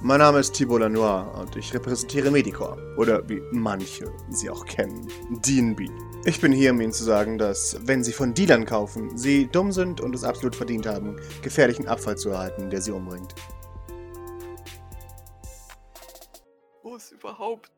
Mein Name ist Thibault Lanois und ich repräsentiere Medicor. Oder wie manche sie auch kennen, DNB. Ich bin hier, um Ihnen zu sagen, dass, wenn Sie von Dealern kaufen, Sie dumm sind und es absolut verdient haben, gefährlichen Abfall zu erhalten, der Sie umbringt. Wo ist überhaupt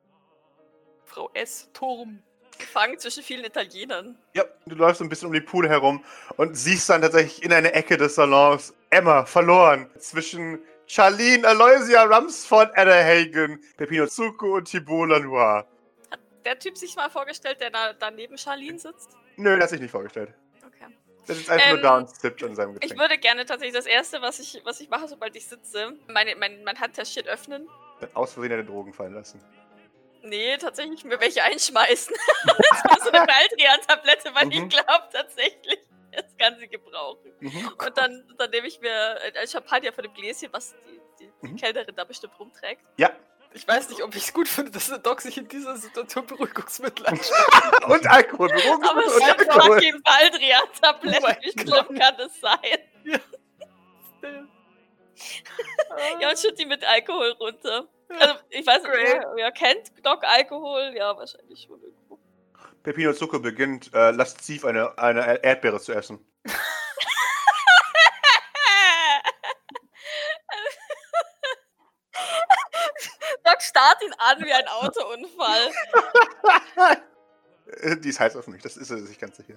Frau S. Turm? Gefangen zwischen vielen Italienern. Ja, du läufst ein bisschen um die Pool herum und siehst dann tatsächlich in einer Ecke des Salons Emma verloren zwischen Charlene Aloysia Rumsford Adderhagen, Pepino Zucco und Thibault Lanois. Hat der Typ sich mal vorgestellt, der da, da neben Charlene sitzt? Nö, das hat sich nicht vorgestellt. Okay. Der sitzt einfach nur Ähm, da und sippt an seinem Ich Getränk. würde gerne tatsächlich das Erste, was ich, was ich mache, sobald ich sitze, meine, mein, mein Handtäschchen öffnen. Aus Versehen deine Drogen fallen lassen. Nee, tatsächlich mir welche einschmeißen. das ist so eine Baldrian-Tablette, weil ich Mhm. glaube tatsächlich, das kann sie gebrauchen. Mhm. Und dann, dann nehme ich mir ein Champagner von dem Gläschen, was die, die, die Mhm. Kellnerin da bestimmt rumträgt. Ja, Ich weiß nicht, ob ich es gut finde, dass der Doc sich in dieser Situation Beruhigungsmittel anschaut. und Alkohol. Drogen Aber es ist ein fucking Baldrian-Tablette. Oh Wie schlimm kann das sein? Ja, und schütt die mit Alkohol runter. Also, ich weiß nicht, wer, wer kennt Doc Alkohol? Ja, wahrscheinlich schon. Pepino Zucco beginnt äh, lasziv eine, eine Erdbeere zu essen. Doc starrt ihn an wie ein Autounfall. Die ist heiß auf mich, das ist er sich ganz sicher.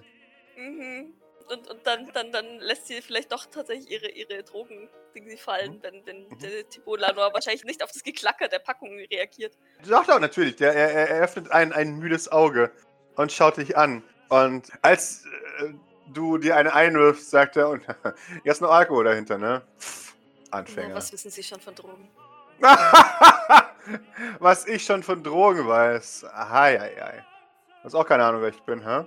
Mhm. Und, und dann, dann, dann lässt sie vielleicht doch tatsächlich ihre, ihre Drogen Dinge fallen, wenn, wenn Mhm. der Thibaut Lanois wahrscheinlich nicht auf das Geklacker der Packung reagiert. Doch, doch, natürlich. Der, er, er öffnet ein, ein müdes Auge und schaut dich an. Und als äh, du dir eine einwirfst, sagt er, und ist noch Alkohol dahinter, ne? Anfänger. was wissen Sie schon von Drogen? Was ich schon von Drogen weiß. Ai, ai. Du hast auch keine Ahnung, wer ich bin, hä?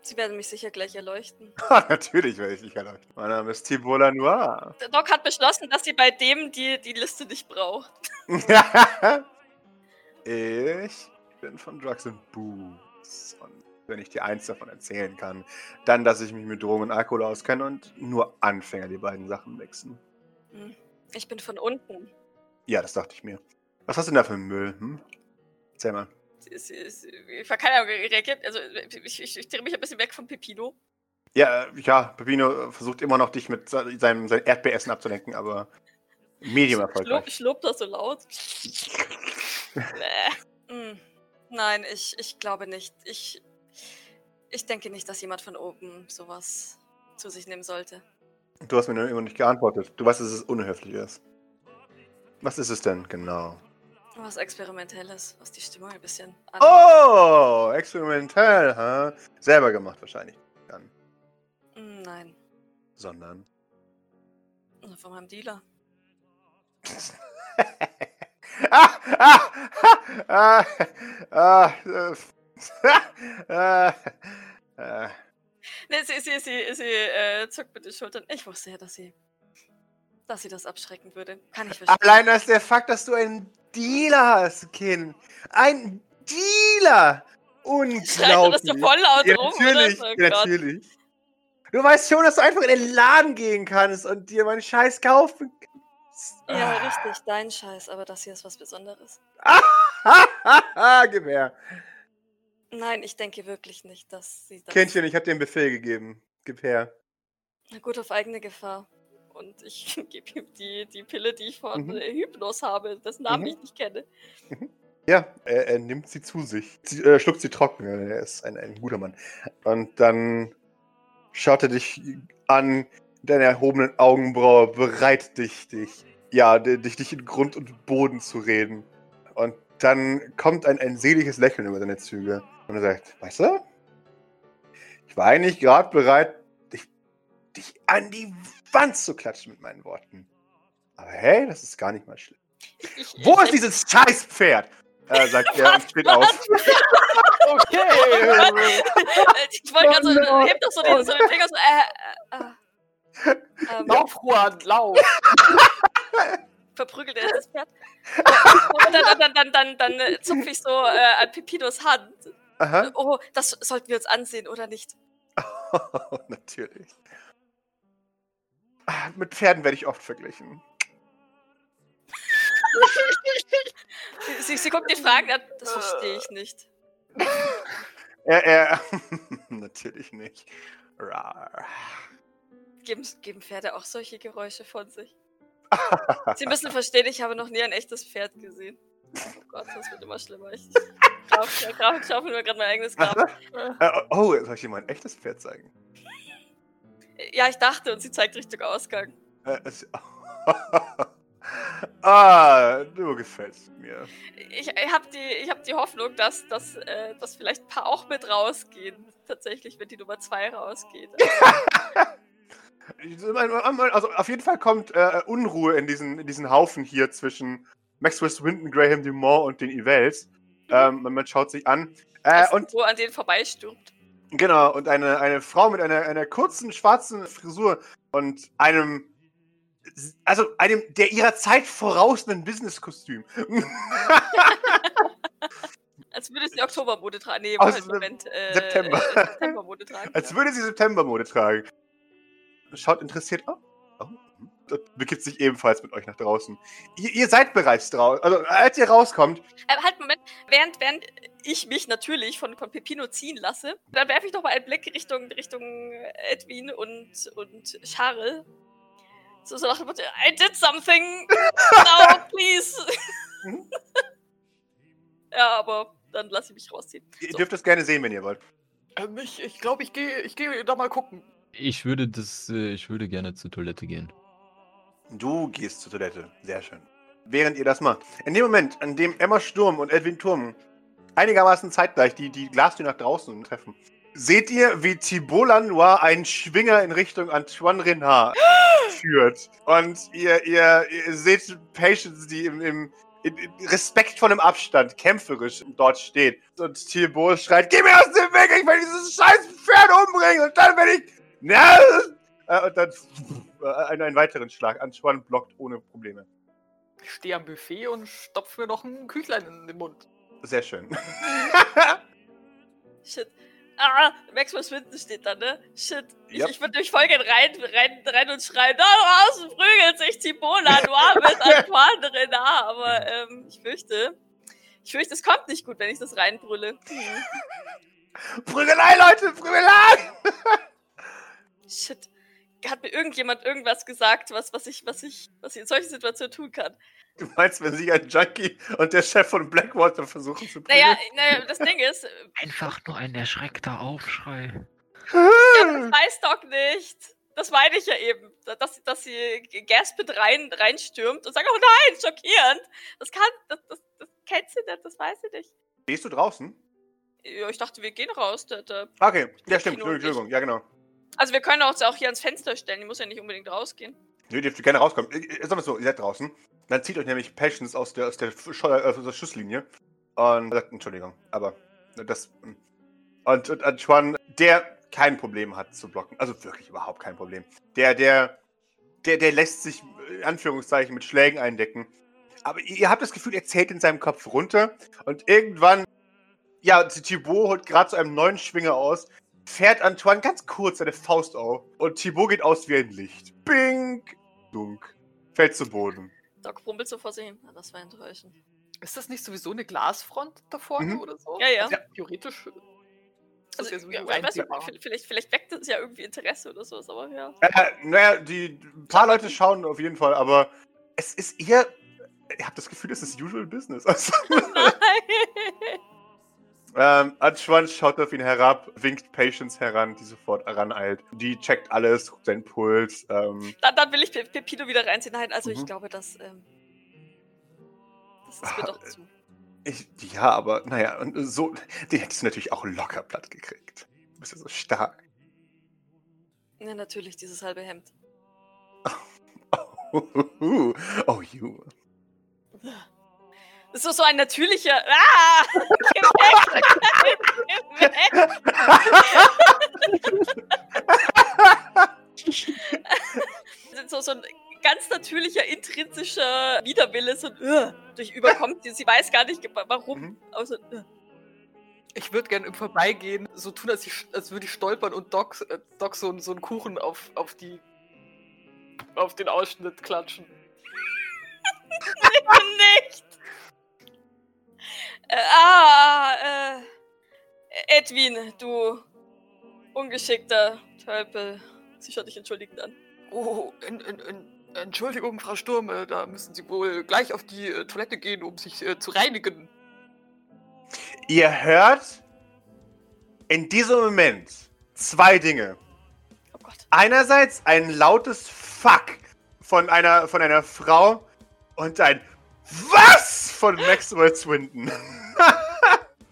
Sie werden mich sicher gleich erleuchten. Natürlich werde ich dich erleuchten. Mein Name ist Thibault Lanois. Der Doc hat beschlossen, dass sie bei dem die, die Liste nicht braucht. ich bin von Drugs and Booze. Wenn ich dir eins davon erzählen kann, dann, dass ich mich mit Drogen und Alkohol auskenne und nur Anfänger die beiden Sachen mixen. Hm. Ich bin von unten. Ja, das dachte ich mir. Was hast du denn da für Müll? Hm? Erzähl mal. Sie, ich habe keine Ahnung, reagiert. Also, ich, ich, ich drehe mich ein bisschen weg von Pepino. Ja, äh, ja, Pepino versucht immer noch, dich mit se- seinem, seinem Erdbeeressen abzulenken, aber medium erfolgreich. schluckt das so laut. Bäh. Hm. Nein, ich, ich glaube nicht. Ich, ich denke nicht, dass jemand von oben sowas zu sich nehmen sollte. Du hast mir nur immer nicht geantwortet. Du weißt, dass es unhöflich ist. Was ist es denn genau? Was Experimentelles, was die Stimmung ein bisschen an. Oh, experimentell, hä? Selber gemacht wahrscheinlich. Dann. Hm, Nein, Sondern. von meinem Dealer. ah, ah, ah, ah, äh, ah, ah. Nee, sie, sie, sie, sie äh, zuckt mit den Schultern. Ich wusste ja, dass sie, dass sie das abschrecken würde. Kann ich verstehen. Allein das der Fakt, dass du einen Dealer hast, Kind. Ein Dealer! Schreit das so Unglaublich. voll laut Ja, rum, natürlich, oder? Oh Gott. natürlich. Du weißt schon, dass du einfach in den Laden gehen kannst und dir meinen Scheiß kaufen kannst. Ja, richtig, dein Scheiß, aber das hier ist was Besonderes. Ah, her. Nein, ich denke wirklich nicht, dass sie das. Kindchen, ich habe dir einen Befehl gegeben. Gib her. Na gut, auf eigene Gefahr. Und ich gebe ihm die, die Pille, die ich von Mhm. Hypnos habe, dessen Namen Mhm. ich nicht kenne. Ja, er, er nimmt sie zu sich. Sie, äh, schluckt sie trocken. Er ist ein, ein guter Mann. Und dann schaut er dich an, deine erhobenen Augenbraue, bereit dich, dich, ja, di- dich, dich in Grund und Boden zu reden. Und dann kommt ein, ein seliges Lächeln über seine Züge. Und er sagt, weißt du, ich war eigentlich gerade bereit, dich, dich an die Wand zu klatschen mit meinen Worten. Aber hey, das ist gar nicht mal schlimm. Wo ist dieses Scheißpferd? Äh, sagt er und steht auf. Okay. ich wollte gerade so, Oh hebt doch so den, so den Finger so, äh, äh, äh, ähm, lauf, Juan, lauf. verprügelt er das Pferd. Und dann, dann, dann, dann, dann äh, zupfe ich so äh, an Pepinos Hand. Aha. Oh, das sollten wir uns ansehen, oder nicht? Natürlich. Ah, Mit Pferden werde ich oft verglichen. Sie, sie guckt die Fragen an. Das verstehe ich nicht. Er, er, natürlich nicht. Rar. Geben, geben Pferde auch solche Geräusche von sich? Sie müssen verstehen, ich habe noch nie ein echtes Pferd gesehen. Oh Gott, das wird immer schlimmer. Ich grab, grab, ich schaufe mir gerade mein eigenes Grab. Äh, oh, soll ich dir mal ein echtes Pferd zeigen? Ja, ich dachte und sie zeigt Richtung Ausgang. Äh, ah, du gefällst mir. Ich, ich habe die, ich hab die Hoffnung, dass, dass, äh, dass vielleicht ein paar auch mit rausgehen. Tatsächlich, wenn die Nummer 2 rausgeht. Also auf jeden Fall kommt äh, Unruhe in diesen, in diesen Haufen hier zwischen Maxwell Swinton, Graham Dumont und den Evels. Ähm, man schaut sich an. Äh, und wo an denen vorbeistürmt. genau, und eine, eine Frau mit einer, einer kurzen schwarzen Frisur und einem also einem der ihrer Zeit vorausenden Businesskostüm. Als würde sie Oktobermode tragen. Nee, Aus halt, Moment. Äh, September. Äh, Septembermode tragen. Als ja. würde sie Septembermode tragen. Schaut interessiert. Oh, oh. Das begibt sich ebenfalls mit euch nach draußen. Ihr, ihr seid bereits draußen. Also, als ihr rauskommt, Äh, halt, Moment. Während, während ich mich natürlich von, von Pepino ziehen lasse, dann werfe ich noch mal einen Blick Richtung, Richtung Edwin und, und Charles. So, so nach dem Motto, I did something! Now, please! Mhm. ja, aber dann lasse ich mich rausziehen. ihr So. dürft es gerne sehen, wenn ihr wollt. Ähm, ich ich glaube, ich gehe ich geh da mal gucken. Ich würde das, äh, ich würde gerne zur Toilette gehen. Du gehst zur Toilette. Sehr schön. Während ihr das macht. In dem Moment, an dem Emma Sturm und Edwin Turm einigermaßen zeitgleich die, die Glastür nach draußen treffen, seht ihr, wie Thibault Lanois einen Schwinger in Richtung Antoine Renard führt. Und ihr, ihr, ihr seht Patience, die im, im in, in respektvollem Abstand, kämpferisch dort steht. Und Thibault schreit, geh mir aus dem Weg, ich will dieses scheiß Pferd umbringen und dann bin ich... Na! Äh, und dann äh, einen, einen weiteren Schlag. Antoine blockt ohne Probleme. Ich stehe am Buffet und stopfe mir noch ein Küchlein in den Mund. Sehr schön. Shit. Ah, Maxwell Swinton steht da, ne? Shit. Ich, Yep. ich würde mich voll gerne rein, rein, rein und schreien, da draußen prügelt sich Thibault Lanois mit Antoine Renard. Aber ähm, ich fürchte, ich fürchte, es kommt nicht gut, wenn ich das reinbrülle. Hm. Prügelei, Leute, Prügelei! Hat mir irgendjemand irgendwas gesagt, was, was, ich, was, ich, was ich in solchen Situationen tun kann? Du meinst, wenn sich ein Junkie und der Chef von Blackwater versuchen zu prügeln? Naja, naja, das Ding ist, Einfach nur ein erschreckter Aufschrei. Ja, aber das weiß Doc nicht. Das meine ich ja eben. Dass, dass sie gaspend rein, reinstürmt und sagt, oh nein, schockierend. Das kann, das, das, das kennt sie nicht, das weiß sie nicht. Stehst du draußen? Ja, ich dachte, wir gehen raus. Der, der, Okay, ja stimmt, Entschuldigung, ja genau. Also wir können auch, auch hier ans Fenster stellen, die muss ja nicht unbedingt rausgehen. Nö, dürft gerne rauskommen. Äh, äh, Sagen wir so, ihr seid draußen. Dann zieht euch nämlich Patience aus der, aus der, Sch äh, Schusslinie. Und sagt, Entschuldigung, aber das. ähm, Und, und Antoine, der kein Problem hat zu blocken. Also wirklich überhaupt kein Problem. Der, der, der, der lässt sich, äh, in Anführungszeichen, mit Schlägen eindecken. Aber ihr, ihr habt das Gefühl, er zählt in seinem Kopf runter. Und irgendwann, ja, Thibaut holt gerade zu einem neuen Schwinger aus, fährt Antoine ganz kurz seine Faust auf. Und Thibaut geht aus wie ein Licht. Bing! Dunk. Fällt zu Boden. Doc brummelt so vor sich hin. Das war enttäuschend. Ist das nicht sowieso eine Glasfront da vorne Mhm. oder so? Ja, ja. Also, theoretisch. das Also, ja ja, du, einsehbar. v- vielleicht, vielleicht weckt es ja irgendwie Interesse oder sowas, aber ja. Äh, naja, die ein paar Leute schauen auf jeden Fall, aber es ist eher. Ich habe das Gefühl, es ist usual business. Also, Nein. Ähm, Antoine schaut auf ihn herab, winkt Patience heran, die sofort heraneilt. Die checkt alles, guckt seinen Puls. Ähm, Dann, dann will ich Pe- Pepino wieder reinziehen. Nein, also ich Mhm. glaube, dass. Ähm, das ist mir Ah, doch äh, zu. ich, ja, aber naja, und so. Den hättest du natürlich auch locker platt gekriegt. Du bist ja so stark. Ja, natürlich, dieses halbe Hemd. Oh, oh you. Das ist so, so ein natürlicher. Ah! Geh weg! Geh weg! So, so ein ganz natürlicher, intrinsischer Widerwille, so ein uh, durch überkommt sie. Sie weiß gar nicht, warum. Mhm. Aber so, uh. Ich würde gerne im Vorbeigehen so tun, als, ich, als würde ich stolpern und Doc, äh, Doc so, so einen Kuchen auf, auf die auf den Ausschnitt klatschen. nicht! Edwin, du ungeschickter Tölpel. Sie schaut dich entschuldigend an. Oh, in, in, in, Entschuldigung, Frau Sturm, äh, da müssen Sie wohl gleich auf die äh, Toilette gehen, um sich äh, zu reinigen. Ihr hört in diesem Moment zwei Dinge. Oh Gott. Einerseits ein lautes Fuck von einer, von einer Frau und ein Was von Maxwell Swinton.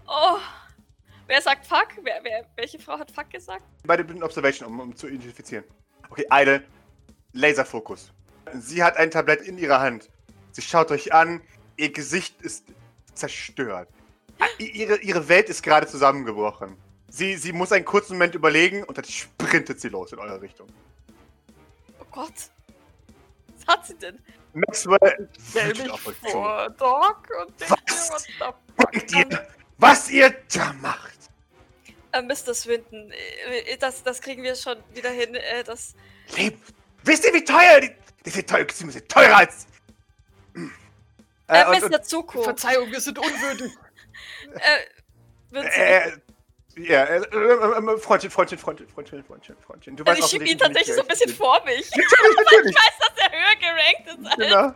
Oh. Wer sagt Fuck? Wer, wer, welche Frau hat Fuck gesagt? Beide bilden Observation, um, um zu identifizieren. Okay, Idle, Laserfokus. Sie hat ein Tablett in ihrer Hand. Sie schaut euch an, ihr Gesicht ist zerstört. Ah, Ihre, ihre Welt ist gerade zusammengebrochen. Sie, sie muss einen kurzen Moment überlegen und dann sprintet sie los in eure Richtung. Oh Gott. Was hat sie denn? Maxwell Stell mich auf euch zu. vor, Doc, und denke, Was? what the fuck? Ihr, was ihr da macht? Äh, Mr. Swinton, äh, das, das kriegen wir schon wieder hin. Äh, das. Leben. Wisst ihr, wie teuer die... Die sind teuer, die sind teurer als... Äh, Äh, und, Mr. Zuko. Verzeihung, wir sind unwürdig. Äh, äh, ja, äh, äh, äh, Freundchen, Freundchen, Freundchen, Freundchen, Freundchen, Freundchen. Du Also ich schiebe ihn tatsächlich so ein bisschen vor mich. Ich Natürlich, weiß, gerankt ist als Genau.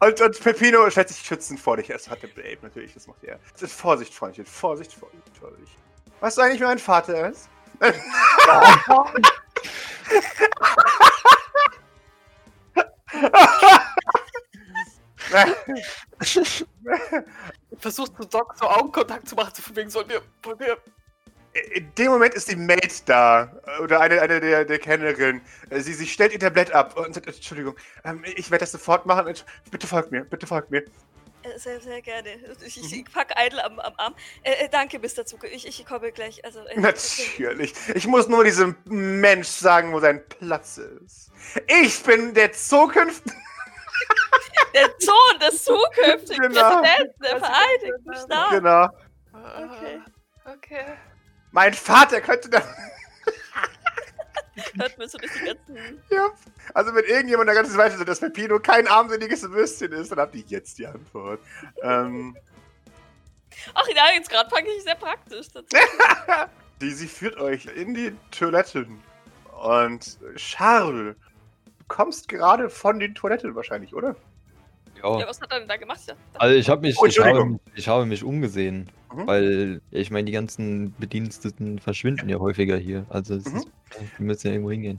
Und, und Pepino stellt sich schützend vor dich. Es hat der Babe, natürlich, das macht er. Das ist Vorsicht, Freundchen, Vorsicht, Vorsicht, Vorsicht. Weißt du eigentlich, wer mein Vater ist? Versuchst du Doc so Augenkontakt zu machen, so von wegen, sollen wir, wollen wir In dem Moment ist die Maid da. Oder eine, eine der, der Kellnerin. Sie, sie stellt ihr Tablett ab und sagt, Entschuldigung, ähm, ich werde das sofort machen. Bitte folgt mir, bitte folgt mir. Äh, Sehr, sehr gerne. Ich, ich, ich pack Idle am, am Arm. Äh, äh, danke, Mr. Zuko. Ich, ich komme gleich. Also, äh, Natürlich. Ich muss nur diesem Mensch sagen, wo sein Platz ist. Ich bin der zukünftige. Der Sohn des zukünftigen Genau. Präsidenten der Vereinigten Staaten. Genau. Okay. Okay. Mein Vater könnte da. Hört mir so durch die ganzen. Ja. Also, wenn irgendjemand da ganz weiß, dass Pepino kein armseliges Würstchen ist, dann habt ihr jetzt die Antwort. Ähm, Ach, ja, jetzt gerade packe ich sehr praktisch. die, sie führt euch in die Toiletten. Und Charles, du kommst gerade von den Toiletten wahrscheinlich, oder? Ja, Ja. was hat er denn da gemacht? Ja, Also ich habe mich, Oh, ich habe, ich habe mich umgesehen, Mhm. weil ja, ich meine, die ganzen Bediensteten verschwinden ja häufiger hier. Also es Mhm. ist, die müssen ja irgendwo hingehen.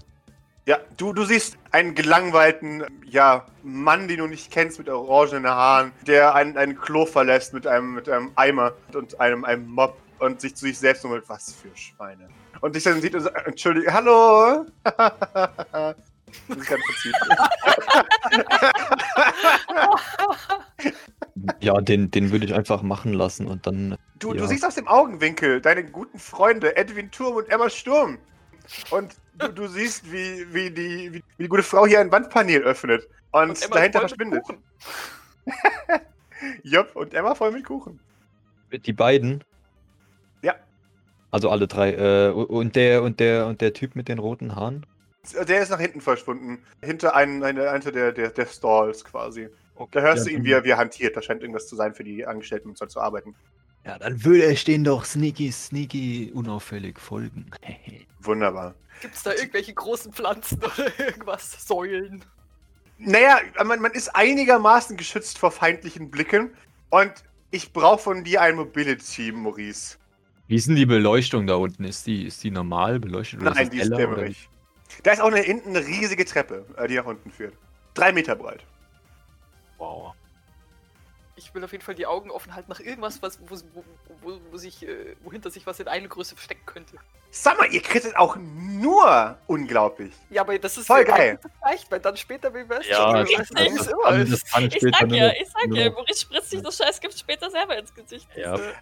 Ja, du, du siehst einen gelangweilten, ja, Mann, den du nicht kennst, mit orangenen Haaren, der ein, ein Klo verlässt mit einem, mit einem Eimer und einem, einem Mob und sich zu sich selbst nur mit, was für Schweine. Und dich dann sieht und sagt, Entschuldigung, hallo! das ist ganz Prinzip. Ja, den, den würde ich einfach machen lassen und dann. Du, Ja. du siehst aus dem Augenwinkel deine guten Freunde Edwin Turm und Emma Sturm. Und du, du siehst, wie, wie, die, wie die gute Frau hier ein Wandpanel öffnet. Und, Und dahinter voll verschwindet. Jupp, und Emma voll mit Kuchen. Die beiden. Ja. Also alle drei. Äh, und der und der und der Typ mit den roten Haaren. Der ist nach hinten verschwunden. Hinter einem, eine, einer der, der, der Stalls quasi. Da hörst Ja, du ihn, wie er, wie er hantiert. Da scheint irgendwas zu sein für die Angestellten, um zu arbeiten. Ja, dann würde er stehen doch sneaky, sneaky, unauffällig folgen. Wunderbar. Gibt's da irgendwelche großen Pflanzen oder irgendwas? Säulen? Naja, man, man ist einigermaßen geschützt vor feindlichen Blicken. Und ich brauche von dir ein Mobility, Maurice. Wie ist denn die Beleuchtung da unten? Ist die, ist die normal beleuchtet? oder Nein, die ist heller, oder dämmerig. Da ist auch eine, hinten eine riesige Treppe, äh, die nach unten führt. Drei Meter breit. Wow. Ich will auf jeden Fall die Augen offen halten nach irgendwas, was, wo, wo, wo, wo sich, äh, wohinter sich was in eine Größe verstecken könnte. Sag mal, ihr kriegt auch nur unglaublich. Ja, aber das ist Voll geil. leicht, weil dann später wie wär's Ja, schon, das- das- wie es das immer ist. Ich sag nur ja, ich sag nur ja, Maurice spritzt sich das Scheiß Gift später selber ins Gesicht. Ja. Äh,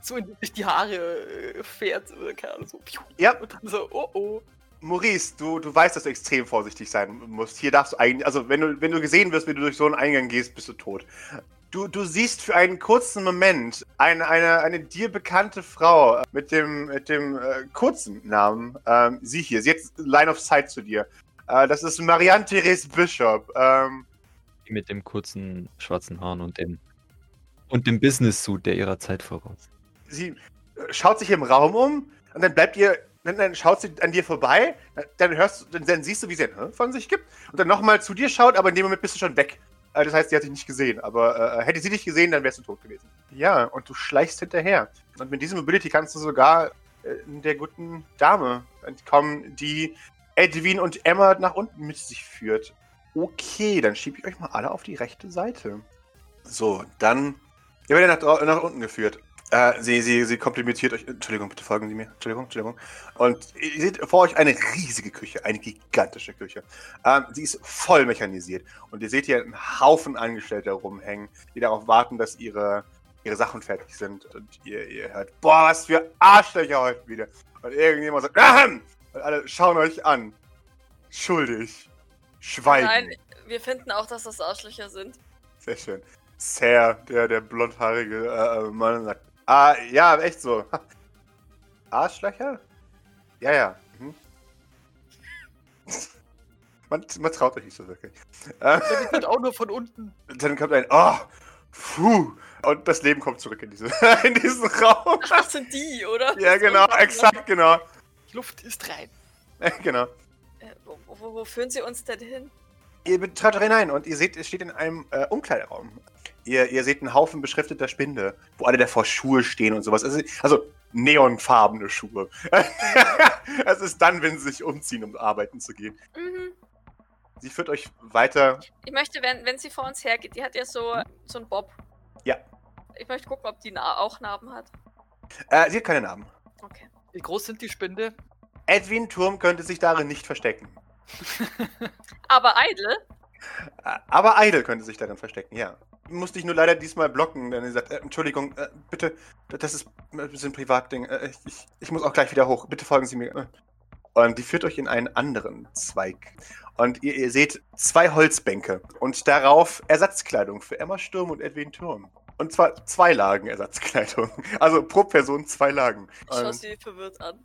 So in durch die Haare äh, fährt, oder keine Ahnung, so. piu. Ja. Und dann so, oh oh. Maurice, du, du weißt, dass du extrem vorsichtig sein musst. Hier darfst du eigentlich, also wenn du, wenn du gesehen wirst, wenn du durch so einen Eingang gehst, bist du tot. Du, du siehst für einen kurzen Moment eine, eine, eine dir bekannte Frau mit dem, mit dem äh, kurzen Namen. Ähm, sie hier, sie hat Line of Sight zu dir. Äh, das ist Marianne-Therese Bishop. Ähm, mit dem kurzen schwarzen Haaren und dem und dem Business-Suit, der ihrer Zeit voraus. sie, äh, schaut sich im Raum um und dann bleibt ihr, dann, dann schaut sie an dir vorbei, dann hörst dann, dann siehst du, wie sie ein von sich gibt und dann nochmal zu dir schaut, aber in dem Moment bist du schon weg. Äh, Das heißt, sie hat dich nicht gesehen, aber äh, hätte sie dich gesehen, dann wärst du tot gewesen. Ja, und du schleichst hinterher. Und mit diesem Ability kannst du sogar äh, der guten Dame entkommen, die Edwin und Emma nach unten mit sich führt. Okay, dann schiebe ich euch mal alle auf die rechte Seite. So, dann. Ihr werdet nach, nach unten geführt. Äh, sie, sie, sie komplimentiert euch. Entschuldigung, bitte folgen Sie mir. Entschuldigung, Entschuldigung. Und ihr seht vor euch eine riesige Küche, eine gigantische Küche. Ähm, sie ist voll mechanisiert. Und ihr seht hier einen Haufen Angestellte rumhängen, die darauf warten, dass ihre, ihre Sachen fertig sind. Und ihr, ihr hört, boah, was für Arschlöcher heute wieder. Und irgendjemand sagt, Ahem! Und alle schauen euch an. Schuldig. Schweigen. Nein, wir finden auch, dass das Arschlöcher sind. Sehr schön. Sir, der, der blondhaarige äh, äh, Mann, sagt, ah, ja, echt so. Arschlöcher? Ja, ja. Mhm. Man, man traut euch nicht so wirklich. Äh, Wir sind auch nur von unten. dann kommt ein, oh, puh. Und das Leben kommt zurück in, diese, in diesen Raum. Ach, das sind die, oder? Ja, Das genau, exakt, genau. Die Luft ist rein. genau. Äh, wo, wo, wo führen sie uns denn hin? Ihr betrat hinein und ihr seht, es steht in einem äh, Umkleideraum. Ihr, ihr seht einen Haufen beschrifteter Spinde, wo alle davor Schuhe stehen und sowas. Also, also neonfarbene Schuhe. Es ist dann, wenn sie sich umziehen, um arbeiten zu gehen. Mhm. Sie führt euch weiter. Ich möchte, wenn, wenn sie vor uns hergeht, die hat ja so, so einen Bob. Ja. Ich möchte gucken, ob die Na auch Narben hat. Äh, sie hat keine Namen. Okay. Wie groß sind die Spinde? Edwin Turm könnte sich darin nicht verstecken. Aber Idle? Äh, Aber Idle könnte sich darin verstecken, ja. Musste ich nur leider diesmal blocken, denn sie sagt, äh, Entschuldigung, äh, bitte, das ist äh, ein bisschen Privatding. Äh, ich, ich muss auch gleich wieder hoch. Bitte folgen Sie mir. Äh. Und die führt euch in einen anderen Zweig. Und ihr, ihr seht zwei Holzbänke und darauf Ersatzkleidung für Emma Sturm und Edwin Turm. Und zwar zwei Lagen Ersatzkleidung. Also pro Person zwei Lagen. Ich schaue sie verwirrt an.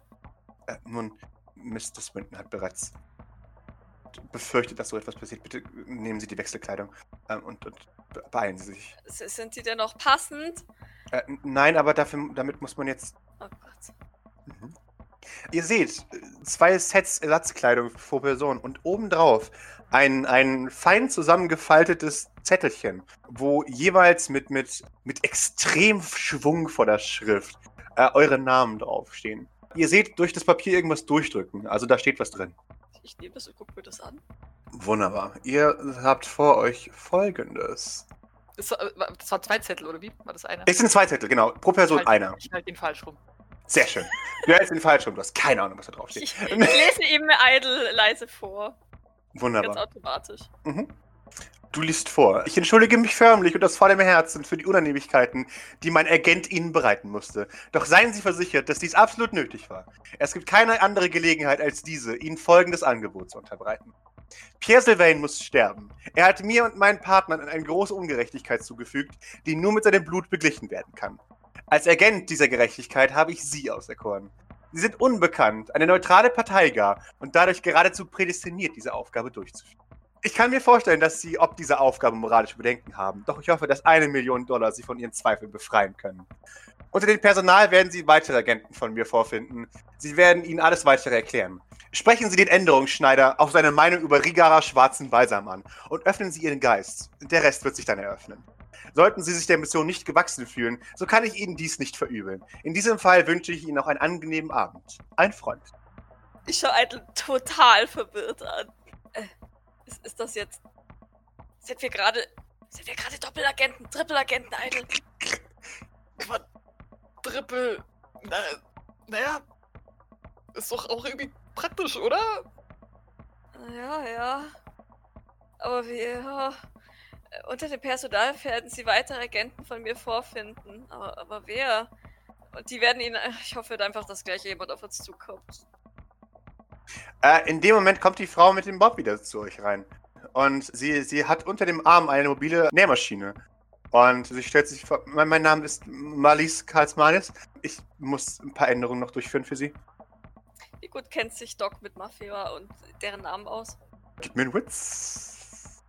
äh, nun, Mr. Swinton hat bereits befürchtet, dass so etwas passiert. Bitte nehmen Sie die Wechselkleidung ähm, und, und be- beeilen Sie sich. Sind die denn noch passend? Äh, nein, aber dafür, damit muss man jetzt. Oh Gott. Mhm. Ihr seht zwei Sets Ersatzkleidung pro Person und obendrauf ein, ein fein zusammengefaltetes Zettelchen, wo jeweils mit, mit, mit extrem schwungvoller Schrift äh, eure Namen draufstehen. Ihr seht durch das Papier irgendwas durchdrücken, also da steht was drin. Ich nehme es und gucke mir das an. Wunderbar. Ihr habt vor euch folgendes. Das, war- äh, das waren zwei Zettel, oder wie? War das einer? Es sind zwei Zettel, genau. Pro Person ich halte, einer. Ich halte den falsch rum. Sehr schön. Du hältst den falsch rum, du hast keine Ahnung, was da drauf Ich, steht. ich lese ihm Idle leise vor. Ganz Wunderbar. automatisch. Mhm. Du liest vor. Ich entschuldige mich förmlich und aus vollem Herzen für die Unannehmlichkeiten, die mein Agent Ihnen bereiten musste. Doch seien Sie versichert, dass dies absolut nötig war. Es gibt keine andere Gelegenheit als diese, Ihnen folgendes Angebot zu unterbreiten. Pierre Sylvain muss sterben. Er hat mir und meinen Partnern eine große Ungerechtigkeit zugefügt, die nur mit seinem Blut beglichen werden kann. Als Agent dieser Gerechtigkeit habe ich Sie auserkoren. Sie sind unbekannt, eine neutrale Partei gar und dadurch geradezu prädestiniert, diese Aufgabe durchzuführen. Ich kann mir vorstellen, dass Sie ob dieser Aufgabe moralische Bedenken haben, doch ich hoffe, dass eine Million Dollar Sie von Ihren Zweifeln befreien können. Unter dem Personal werden Sie weitere Agenten von mir vorfinden. Sie werden Ihnen alles weitere erklären. Sprechen Sie den Änderungsschneider auf seine Meinung über Rigara schwarzen Balsam an und öffnen Sie Ihren Geist. Der Rest wird sich dann eröffnen. Sollten Sie sich der Mission nicht gewachsen fühlen, so kann ich Ihnen dies nicht verübeln. In diesem Fall wünsche ich Ihnen noch einen angenehmen Abend. Ein Freund. Ich schaue Idle total verwirrt an. Äh, ist, ist das jetzt. Sind wir gerade. Sind wir gerade Doppelagenten, Trippelagenten, Idle? Aber Triple. Na, naja. Ist doch auch irgendwie praktisch, oder? Ja, ja. Aber wir. Ja. Äh, Unter dem Personal werden sie weitere Agenten von mir vorfinden. Aber, aber wer? Und die werden ihnen. Ich hoffe einfach, dass gleich jemand auf uns zukommt. Äh, in dem Moment kommt die Frau mit dem Bob wieder zu euch rein. Und sie, sie hat unter dem Arm eine mobile Nähmaschine. Und sie stellt sich vor. Mein, mein Name ist Marlies Karlsmanis. Ich muss ein paar Änderungen noch durchführen für Sie. Wie gut kennt sich Doc mit Mafia und deren Namen aus? Gib mir einen Witz.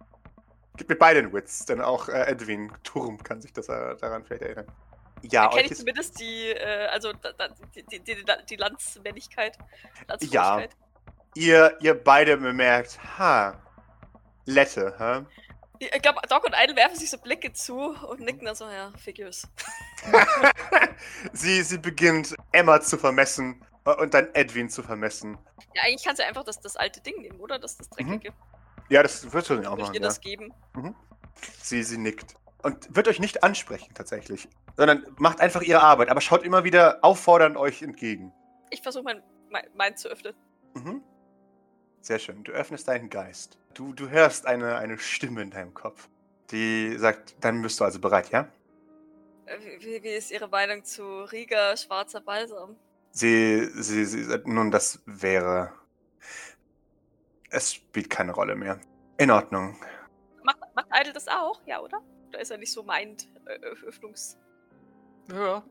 Gib mir beide einen Witz, denn auch äh, Edwin Turm kann sich das äh, daran vielleicht erinnern. Ja, Dann kenne ich zumindest die, äh, also da, da, die, die, die, die Landsmännlichkeit. ja. Ihr, ihr beide bemerkt, ha, Lette, hä? Ich glaube, Doc und Idle werfen sich so Blicke zu und nicken dann so, ja, Figures. sie, sie beginnt Emma zu vermessen äh, und dann Edwin zu vermessen. Ja, eigentlich kannst du einfach das, das alte Ding nehmen, oder? Das, das Dreckige. Ja, das wird schon auch Würde ich machen. ihr Ja. das geben. Sie, sie nickt. Und wird euch nicht ansprechen, tatsächlich. Sondern macht einfach ihre Arbeit, aber schaut immer wieder auffordernd euch entgegen. Ich versuche mein, mein, mein zu öffnen. Mhm. Sehr schön. Du öffnest deinen Geist. Du, du hörst eine, eine Stimme in deinem Kopf, die sagt, dann bist du also bereit, ja? Äh, Wie, wie ist Ihre Meinung zu Riga schwarzer Balsam? Sie, sie, sie nun, das wäre. Es spielt keine Rolle mehr. In Ordnung. Macht, macht Idle das auch? Ja, oder? Da ist er nicht so meint, äh, Öffnungs... Ja.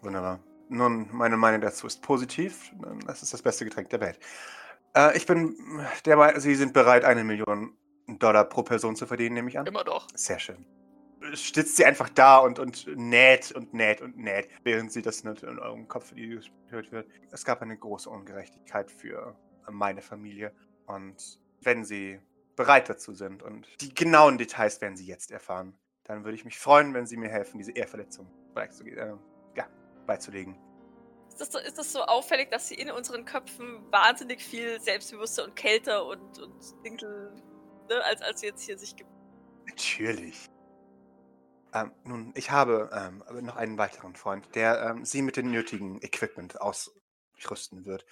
Wunderbar. Nun, meine Meinung dazu ist positiv. Das ist das beste Getränk der Welt. Äh, ich bin der Meinung, Sie sind bereit, eine Million Dollar pro Person zu verdienen, nehme ich an. Immer doch. Sehr schön. Stützt sie einfach da und, und näht und näht und näht, während sie das nicht in eurem Kopf gehört wird. Es gab eine große Ungerechtigkeit für meine Familie. Und wenn sie bereit dazu sind und die genauen Details werden sie jetzt erfahren, dann würde ich mich freuen, wenn sie mir helfen, diese Ehrverletzung beizulegen. Äh, ja, beizulegen. Ist das, so, ist das so auffällig, dass sie in unseren Köpfen wahnsinnig viel selbstbewusster und kälter und, und Dinkel, ne, als, als sie jetzt hier sich gibt? Natürlich. Ähm, nun, ich habe ähm, noch einen weiteren Freund, der ähm, Sie mit dem nötigen Equipment ausrüsten wird.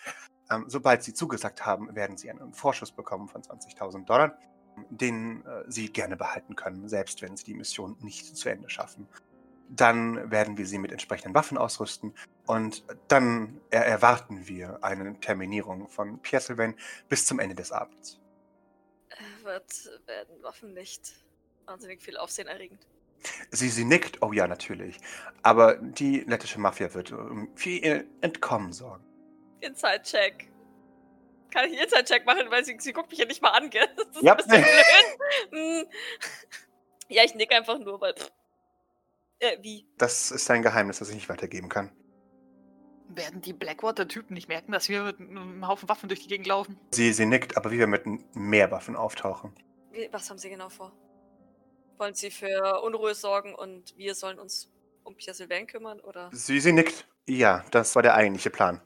Ähm, sobald Sie zugesagt haben, werden Sie einen Vorschuss bekommen von 20.000 Dollar, den äh, Sie gerne behalten können, selbst wenn Sie die Mission nicht zu Ende schaffen. Dann werden wir Sie mit entsprechenden Waffen ausrüsten und dann er erwarten wir eine Terminierung von Pierre Sylvain bis zum Ende des Abends. Wird, werden Waffen nicht wahnsinnig viel Aufsehen erregend. Sie, sie nickt, oh ja, natürlich. Aber die lettische Mafia wird für ihr Entkommen sorgen. Inside-Check. Kann ich einen Inside-Check machen, weil sie, sie guckt mich ja nicht mal an, gell? Das ist Ja. ein bisschen blöd. Hm. ja, ich nick einfach nur, weil. Äh, wie? Das ist ein Geheimnis, das ich nicht weitergeben kann. Werden die Blackwater-Typen nicht merken, dass wir mit einem Haufen Waffen durch die Gegend laufen? Sie, sie nickt, aber wie wir mit mehr Waffen auftauchen. wie? Was haben sie genau vor? Wollen sie für Unruhe sorgen und wir sollen uns um Pierre Sylvain kümmern, oder? Sie, sie nickt. Ja, das war der eigentliche Plan.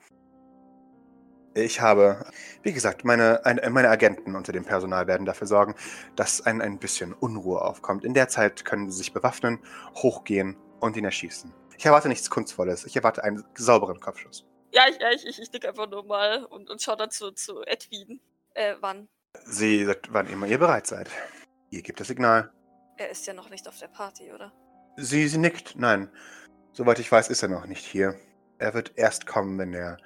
Ich habe, wie gesagt, meine, ein, meine Agenten unter dem Personal werden dafür sorgen, dass ein, ein bisschen Unruhe aufkommt. In der Zeit können sie sich bewaffnen, hochgehen und ihn erschießen. Ich erwarte nichts Kunstvolles. Ich erwarte einen sauberen Kopfschuss. Ja, ich, ja, ich, ich, ich nick einfach nur mal und, und schau dann zu, zu Edwin. Äh, wann? Sie sagt, wann immer ihr bereit seid. Ihr gebt das Signal. Er ist ja noch nicht auf der Party, oder? Sie, sie nickt. Nein. Soweit ich weiß, ist er noch nicht hier. Er wird erst kommen, wenn er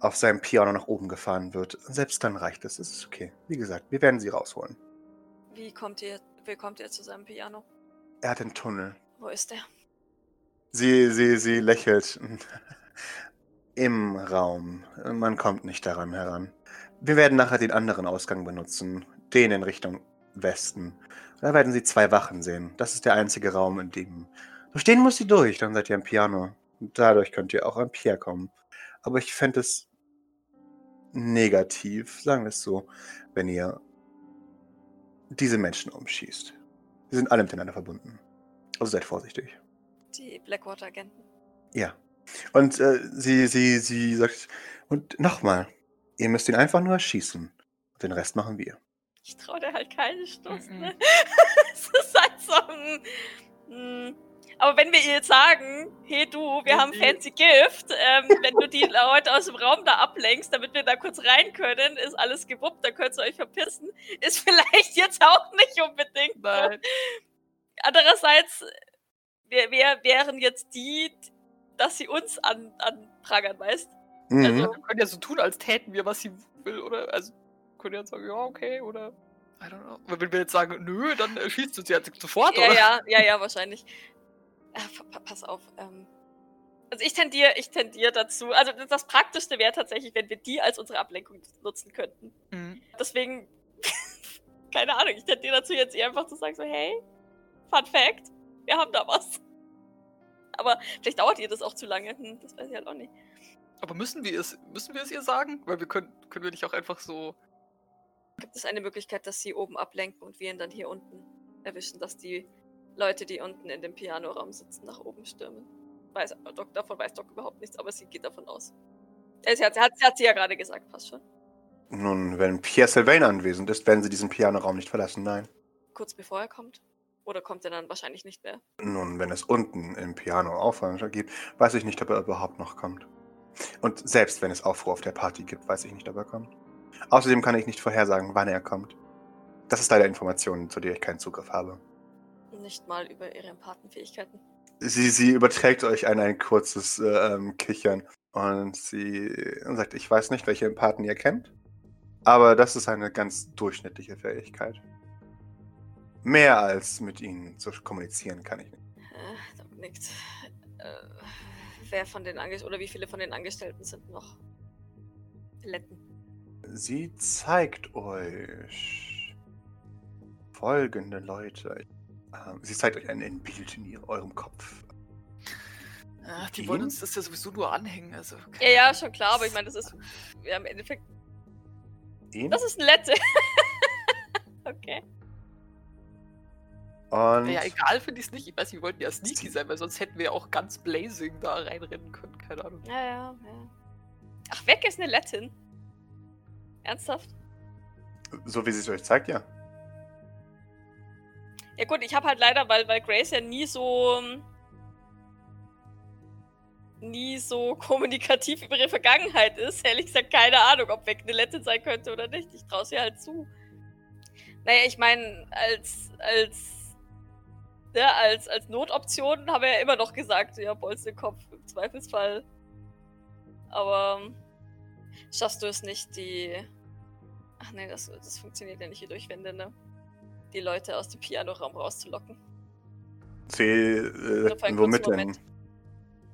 auf seinem Piano nach oben gefahren wird. Selbst dann reicht es. Es ist okay. Wie gesagt, wir werden sie rausholen. Wie kommt ihr, wie kommt ihr zu seinem Piano? Er hat einen Tunnel. Wo ist er? Sie, sie, sie lächelt. Im Raum. Man kommt nicht daran heran. Wir werden nachher den anderen Ausgang benutzen. Den in Richtung Westen. Da werden Sie zwei Wachen sehen. Das ist der einzige Raum, in dem. Durch den muss sie durch, dann seid ihr am Piano. Dadurch könnt ihr auch an Pierre kommen. Aber ich fände es negativ, sagen wir es so, wenn ihr diese Menschen umschießt. Sie sind alle miteinander verbunden. Also seid vorsichtig. Die Blackwater-Agenten. Ja. Und äh, sie, sie, sie sagt, und nochmal, ihr müsst ihn einfach nur erschießen. Und den Rest machen wir. Ich traue dir halt keine Stuss, Mhm. ne? Es ist halt so ein. mm. Aber wenn wir ihr jetzt sagen, hey du, wir haben die- fancy Gift, ähm, wenn du die Leute aus dem Raum da ablenkst, damit wir da kurz rein können, ist alles gewuppt, dann könnt ihr euch verpissen. Ist vielleicht jetzt auch nicht unbedingt. Nein. Andererseits wär, wär, wären jetzt die, dass sie uns an, anprangern, weißt Mhm. Also- Wir können ja so tun, als täten wir, was sie will, oder? Also, können ja jetzt sagen, ja, okay, oder? I don't know. Aber wenn wir jetzt sagen, nö, dann schießt du sie halt sofort, Ja, oder? ja, ja, ja, wahrscheinlich. Äh, pa- pa- pass auf. Ähm, also ich tendiere, ich tendiere dazu. Also das, das Praktischste wäre tatsächlich, wenn wir die als unsere Ablenkung nutzen könnten. Mhm. Deswegen, keine Ahnung, ich tendiere dazu jetzt eher einfach zu sagen so, hey, Fun Fact, wir haben da was. aber vielleicht dauert ihr das auch zu lange. Hm, das weiß ich halt auch nicht. Aber müssen wir es, müssen wir es ihr sagen? Weil wir können, können wir nicht auch einfach so. Gibt es eine Möglichkeit, dass sie oben ablenken und wir ihn dann hier unten erwischen, dass die Leute, die unten in dem Pianoraum sitzen, nach oben stürmen? Weiß, Doc, davon weiß Doc überhaupt nichts, aber sie geht davon aus. Äh, Sie hat, hat, hat sie ja gerade gesagt, passt schon. Nun, wenn Pierre Sylvain anwesend ist, werden sie diesen Pianoraum nicht verlassen, nein. Kurz bevor er kommt. Oder kommt er dann wahrscheinlich nicht mehr? Nun, wenn es unten im Piano Aufruhr gibt, weiß ich nicht, ob er überhaupt noch kommt. Und selbst wenn es Aufruhr auf der Party gibt, weiß ich nicht, ob er kommt. Außerdem kann ich nicht vorhersagen, wann er kommt. Das ist leider Information, zu der ich keinen Zugriff habe. Nicht mal über ihre Empathenfähigkeiten. Sie, sie überträgt euch ein, ein kurzes äh, ähm, Kichern und sie sagt, ich weiß nicht, welche Empathen ihr kennt, aber das ist eine ganz durchschnittliche Fähigkeit. Mehr als mit ihnen zu kommunizieren kann ich nicht. Äh, Doc nickt. Äh, wer von den Angestellten oder wie viele von den Angestellten sind noch Letten? Sie zeigt euch folgende Leute. Ähm, Sie zeigt euch ein, ein Bild in ihr, eurem Kopf. Ah, die Die? wollen uns das ja sowieso nur anhängen. Also. Ja, ja, schon klar, aber ich meine, das ist ja im Endeffekt. Ihn Das ist ein Lette. okay. Und Ja, egal finde ich es nicht. Ich weiß, wir wollten ja sneaky sein, weil sonst hätten wir ja auch ganz blazing da reinrennen können. Keine Ahnung. Ja, ja, ja. Ach, weg ist eine Lettin. Ernsthaft? so wie sie es euch zeigt, ja. Ja gut, ich habe halt leider, weil, weil Grace ja nie so ähm, nie so kommunikativ über ihre Vergangenheit ist, ehrlich gesagt keine Ahnung, ob weg eine Lettin sein könnte oder nicht. Ich traue ihr halt zu. Naja, ich meine, als als ja, als als Notoption haben wir ja immer noch gesagt, ja, Bolz den Kopf im Zweifelsfall. Aber ähm, schaffst du es nicht, die Ach nee, das, das funktioniert ja nicht hier durch Wände, ne? Die Leute aus dem Pianoraum rauszulocken. Sie, äh, womit denn? Moment.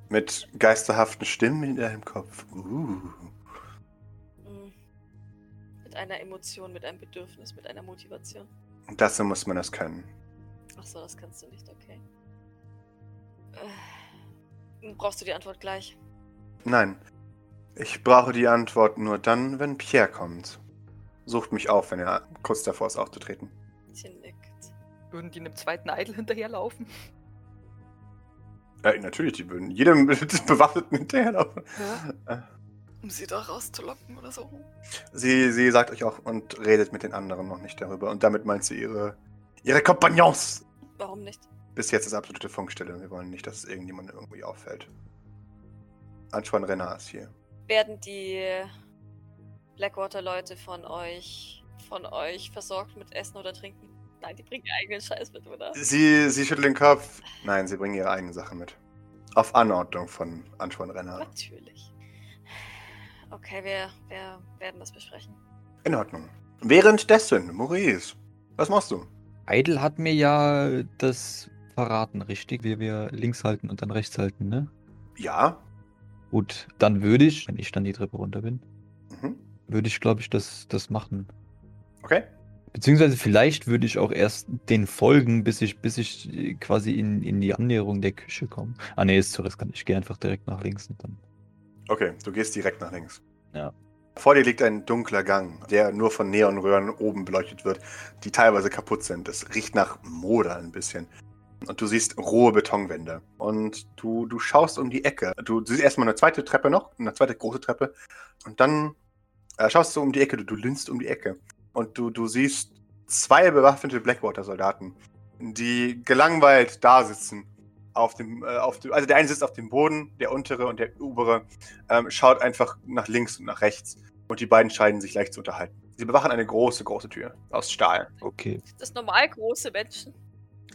Mit geisterhaften Stimmen in deinem Kopf. Uh. Mm. Mit einer Emotion, mit einem Bedürfnis, mit einer Motivation. Dazu muss man das können. Ach so, das kannst du nicht, okay. Äh, brauchst du die Antwort gleich? Nein. Ich brauche die Antwort nur dann, wenn Pierre kommt. Sucht mich auf, wenn er kurz davor ist, aufzutreten. Sie nickt. Würden die einem zweiten Idol hinterherlaufen? Äh, natürlich, die würden jedem Bewaffneten hinterherlaufen. Ja. Äh, Um sie da rauszulocken oder so. Sie, sie sagt euch auch und redet mit den anderen noch nicht darüber. Und damit meint sie ihre, ihre Kompagnons. Warum nicht? Bis jetzt ist absolute Funkstille. Wir wollen nicht, dass es irgendjemandem irgendwie auffällt. Antoine Renard ist hier. Werden die Blackwater-Leute von euch von euch versorgt mit Essen oder Trinken? Nein, die bringen ihr eigenen Scheiß mit, oder? Sie, sie schüttelt den Kopf. Nein, sie bringen ihre eigenen Sachen mit. Auf Anordnung von Antoine Renard. Natürlich. Okay, wir, wir werden das besprechen. In Ordnung. Währenddessen, Maurice, was machst du? Idle hat mir ja das verraten, richtig? Wie wir links halten und dann rechts halten, ne? Ja. Gut, dann würde ich, wenn ich dann die Treppe runter bin, Mhm. würde ich, glaube ich, das, das machen. Okay. Beziehungsweise vielleicht würde ich auch erst den folgen, bis ich, bis ich äh, quasi in, in die Annäherung der Küche komme. Ah ne, ist zu riskant. Ich gehe einfach direkt nach links und dann. Okay, du gehst direkt nach links. Ja. Vor dir liegt ein dunkler Gang, der nur von Neonröhren oben beleuchtet wird, die teilweise kaputt sind. Es riecht nach Moder ein bisschen. Und du siehst rohe Betonwände. Und du, du schaust um die Ecke. Du siehst erstmal eine zweite Treppe noch, eine zweite große Treppe. Und dann äh, schaust du um die Ecke, du, du linst um die Ecke. Und du, du siehst zwei bewaffnete Blackwater-Soldaten, die gelangweilt da sitzen. Auf dem, äh, auf dem, also der eine sitzt auf dem Boden, der untere und der obere ähm, schaut einfach nach links und nach rechts. Und die beiden scheinen sich leicht zu unterhalten. Sie bewachen eine große, große Tür aus Stahl. Okay. Das normal große Menschen.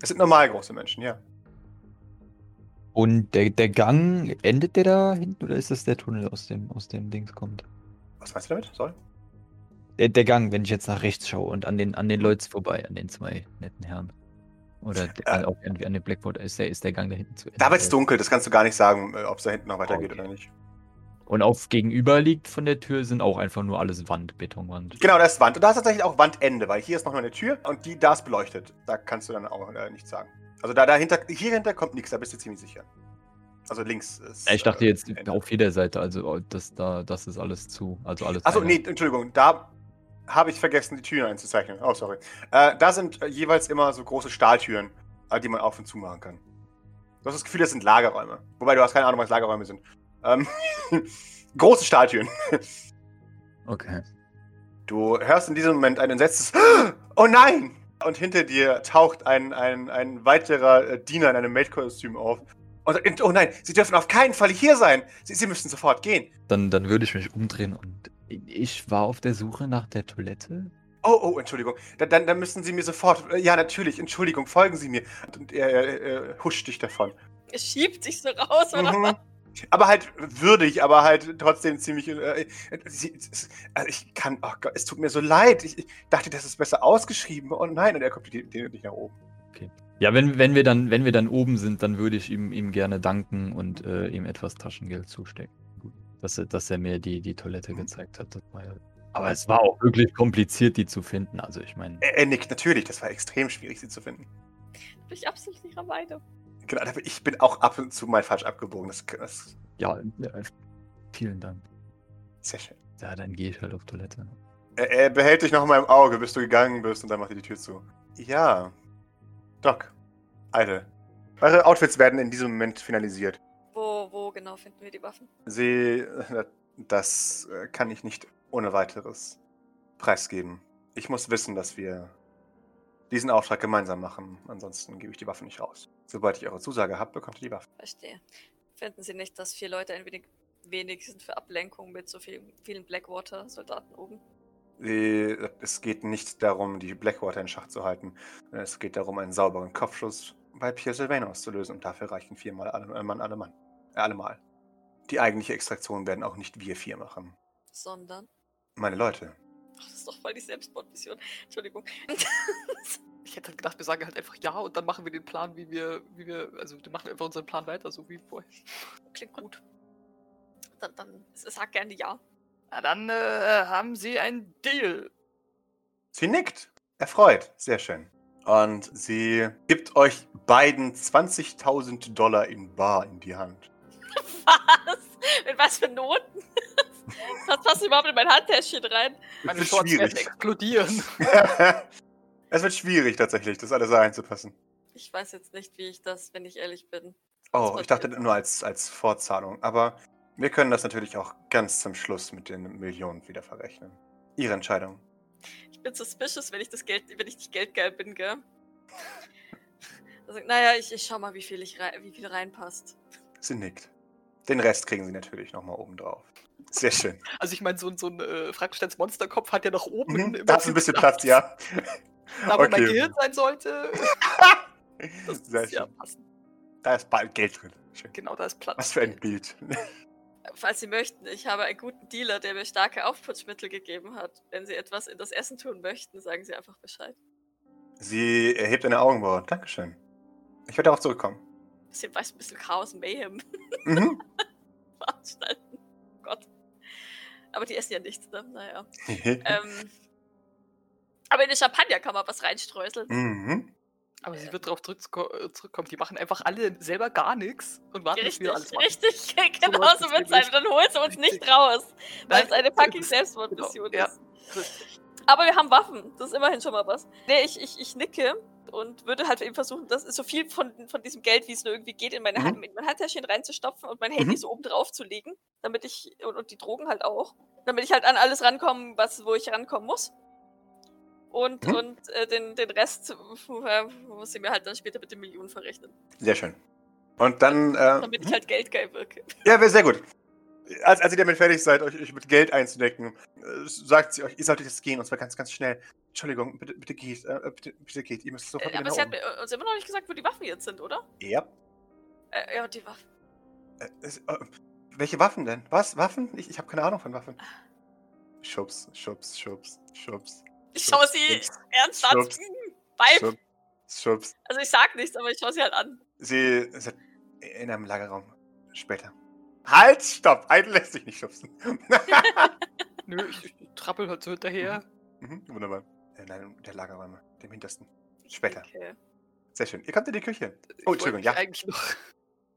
Es sind normal große Menschen, ja. Und der, der Gang, endet der da hinten oder ist das der Tunnel, aus dem, aus dem Dings kommt? Was meinst du damit? Sorry. Der, der Gang, wenn ich jetzt nach rechts schaue und an den, an den Leuten vorbei, an den zwei netten Herren. Oder der, Äh. auch irgendwie an den Blackboard ist der, ist der Gang da hinten zu Ende. Da wird es dunkel, das kannst du gar nicht sagen, ob es da hinten noch weitergeht Okay. oder nicht. Und auf gegenüber liegt von der Tür sind auch einfach nur alles Wand, Betonwand. Genau, da ist Wand. Und da ist tatsächlich auch Wandende, weil hier ist noch mal eine Tür und die, da ist beleuchtet. Da kannst du dann auch äh, nichts sagen. Also da dahinter, hier hinter kommt nichts, da bist du ziemlich sicher. Also links ist. Ich dachte äh, jetzt Ende. auf jeder Seite, also das da, das ist alles zu. Also alles. Achso, nee, Entschuldigung, da habe ich vergessen, die Türen einzuzeichnen. Oh, sorry. Äh, da sind äh, jeweils immer so große Stahltüren, äh, die man auf und zu machen kann. Du hast das Gefühl, das sind Lagerräume. Wobei du hast keine Ahnung, was Lagerräume sind. Ähm, große Stahltüren. Okay. Du hörst in diesem Moment ein entsetztes Oh nein! Und hinter dir taucht ein, ein, ein weiterer äh, Diener in einem Maid-Kostüm auf. Und sagt, oh nein, Sie dürfen auf keinen Fall hier sein. Sie, Sie müssen sofort gehen. Dann, dann würde ich mich umdrehen und ich war auf der Suche nach der Toilette. Oh, oh, Entschuldigung. Dann, dann, dann müssen Sie mir sofort. äh, Ja, natürlich, Entschuldigung, folgen Sie mir. Und er, er, er huscht dich davon. Es schiebt sich so raus, oder? Mhm. Aber halt würdig, aber halt trotzdem ziemlich. Äh, sie, es, also ich kann. Oh Gott, es tut mir so leid. Ich, ich dachte, das ist besser ausgeschrieben. Oh nein, und er kommt die- die- nicht nach oben. Ja, wenn, wenn, wir dann, wenn wir dann oben sind, dann würde ich ihm, ihm gerne danken und äh, ihm etwas Taschengeld zustecken. Dass, er- dass er mir die, die Toilette gezeigt hat. Das war ja, aber es war auch wirklich kompliziert, die zu finden. Also ich meine, Er, er nickt natürlich, das war extrem schwierig, sie zu finden. Bin ich absolut ihrer Meinung. Genau, aber ich bin auch ab und zu mal falsch abgebogen. Das, das ja, äh, vielen Dank. sehr schön. Ja, dann gehe ich halt auf Toilette. Er, er behält dich noch mal im Auge, bis du gegangen bist und dann macht er die Tür zu. Ja. Doc. Eide. Eure Outfits werden in diesem Moment finalisiert. Genau finden wir die Waffen? Sie. äh, Das äh, kann ich nicht ohne weiteres preisgeben. Ich muss wissen, dass wir diesen Auftrag gemeinsam machen. Ansonsten gebe ich die Waffen nicht raus. Sobald ich eure Zusage habe, bekommt ihr die Waffen. Verstehe. Finden Sie nicht, dass vier Leute ein wenig wenig sind für Ablenkung mit so viel, vielen Blackwater-Soldaten oben? Sie, es geht nicht darum, die Blackwater in Schach zu halten. Es geht darum, einen sauberen Kopfschuss bei Pierre Sylvain auszulösen. Und dafür reichen viermal alle äh, Mann, alle Mann. Allemal. Die eigentliche Extraktion werden auch nicht wir vier machen. Sondern. Meine Leute. Ach, das ist doch voll die Selbstmordmission. Entschuldigung. Ich hätte gedacht, wir sagen halt einfach ja und dann machen wir den Plan, wie wir, wie wir, also wir machen einfach unseren Plan weiter, so wie vorher. Klingt gut. Dann, dann sag gerne ja. Na dann äh, haben sie einen Deal. Sie nickt. Erfreut. Sehr schön. Und sie gibt euch beiden 20.000 Dollar in Bar in die Hand. Was? Mit was für Noten? Was passt überhaupt in mein Handtäschchen rein? Meine wird Shorts werden schwierig. explodieren. es wird schwierig tatsächlich, das alles einzupassen. Ich weiß jetzt nicht, wie ich das, wenn ich ehrlich bin. Oh, Was ich dachte nur als, als Vorzahlung. Aber wir können das natürlich auch ganz zum Schluss mit den Millionen wieder verrechnen. Ihre Entscheidung. Ich bin suspicious, wenn ich das Geld, wenn ich nicht geldgeil bin, gell? Also, naja, ich, ich schau mal, wie viel, ich rei wie viel reinpasst. Sie nickt. Den Rest kriegen sie natürlich nochmal oben drauf. Sehr schön. Also ich meine, so, ein- so ein äh, Frankensteins Monsterkopf hat ja nach oben. Mhm, im da ist ein bisschen Prinzip Platz, ja. Da, wo mein Okay. Gehirn sein sollte. Das Sehr ist ja schön. passend. Da ist bald Geld drin. Schön. Genau, da ist Platz. Was für ein Bild. Falls Sie möchten, ich habe einen guten Dealer, der mir starke Aufputschmittel gegeben hat. Wenn Sie etwas in das Essen tun möchten, sagen Sie einfach Bescheid. Sie erhebt eine Augenbraue. Dankeschön. Ich werde darauf zurückkommen. Bisschen, weiß, ein bisschen Chaos, Mayhem Mhm. veranstalten. Gott. Aber die essen ja nichts, ne? Naja. Ähm, aber in den Champagner kann man was reinstreuseln. mhm. Aber sie wird darauf äh, zurückkommen. Die machen einfach alle selber gar nichts und warten, bis Richtig, wir alles machen. richtig, genau so wird sein. nämlich. Dann holen sie uns nicht Richtig. raus, weil es eine fucking ist- Selbstmordmission genau, ja. ist. Richtig. Aber wir haben Waffen, das ist immerhin schon mal was. Nee, ich, ich, ich nicke und würde halt eben versuchen, das so viel von, von diesem Geld, wie es nur irgendwie geht, in, meine Mhm. Hand, in mein Handtäschchen reinzustopfen und mein Handy Mhm. so oben drauf zu legen, damit ich, und, und die Drogen halt auch, damit ich halt an alles rankomme, was, wo ich rankommen muss. Und, Mhm. und äh, den, den Rest äh, muss ich mir halt dann später mit den Millionen verrechnen. Sehr schön. Und dann. Äh, Damit ich halt geldgeil wirke. Ja, wäre sehr gut. Als, als ihr damit fertig seid, euch, euch mit Geld einzudecken, äh, sagt sie euch, ihr solltet jetzt gehen, und zwar ganz, ganz schnell. Entschuldigung, bitte, bitte geht, äh, bitte, bitte geht, ihr müsst sofort Äh, aber sie hat mir, uns immer noch nicht gesagt, wo die Waffen jetzt sind, oder? Ja. Äh, ja, die Waffen. Äh, es, äh, welche Waffen denn? Was? Waffen? Ich, ich habe keine Ahnung von Waffen. Schubs, schubs, schubs, schubs. Ich schaue sie schubs, ernsthaft Schubs. beim. Schubs, schubs. Also ich sag nichts, aber ich schaue sie halt an. Sie sind in einem Lagerraum. Später. Halt, stopp! Einen lässt sich nicht schubsen. Nö, ich, ich trappel halt so hinterher. mhm, wunderbar. In einem der Lagerräume, dem hintersten. Später. Okay. Sehr schön. Ihr kommt in die Küche. Ich Oh, Entschuldigung, mich ja. Eigentlich noch,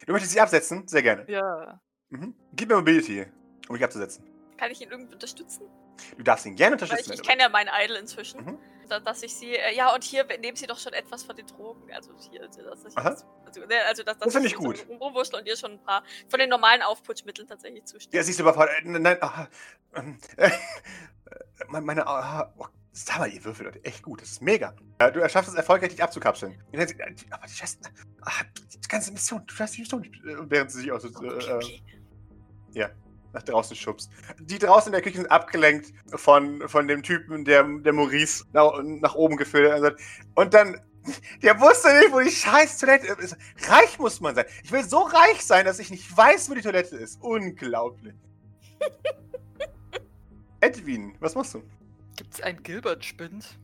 Du möchtest dich absetzen? Sehr gerne. Ja. Mhm. Gib mir Mobility, um dich abzusetzen. Kann ich ihn irgendwie unterstützen? Du darfst ihn gerne Weil unterstützen. ich, ich wenn kenne ja meinen Idol inzwischen. Mhm. Da, dass ich sie, äh, ja, und hier nehmen sie doch schon etwas von den Drogen. Also hier, also, dass ich Aha. jetzt, also, ne, also dass, Das finde ich ich so gut. Rumwurschtel und ihr schon ein paar von den normalen Aufputschmitteln tatsächlich zusteht. Ja, siehst du überfordert. Äh, nein, aha, ähm, äh, meine, aha, oh, sag mal, ihr Würfel, Leute, echt gut. Das ist mega. Ja, du schaffst es erfolgreich, dich abzukapseln. Äh, Aber die Scheiße, ah, die ganze Mission, du schaffst die Mission nicht. Äh, Während sie sich auch so, okay, äh, okay. nach draußen schubst. Die draußen in der Küche sind abgelenkt von, von dem Typen, der, der Maurice nach, nach oben gefiltert hat. Und dann, der wusste nicht, wo die scheiß Toilette ist. Reich muss man sein. Ich will so reich sein, dass ich nicht weiß, wo die Toilette ist. Unglaublich. Edwin, was machst du? Gibt's einen Gilbert-Spind?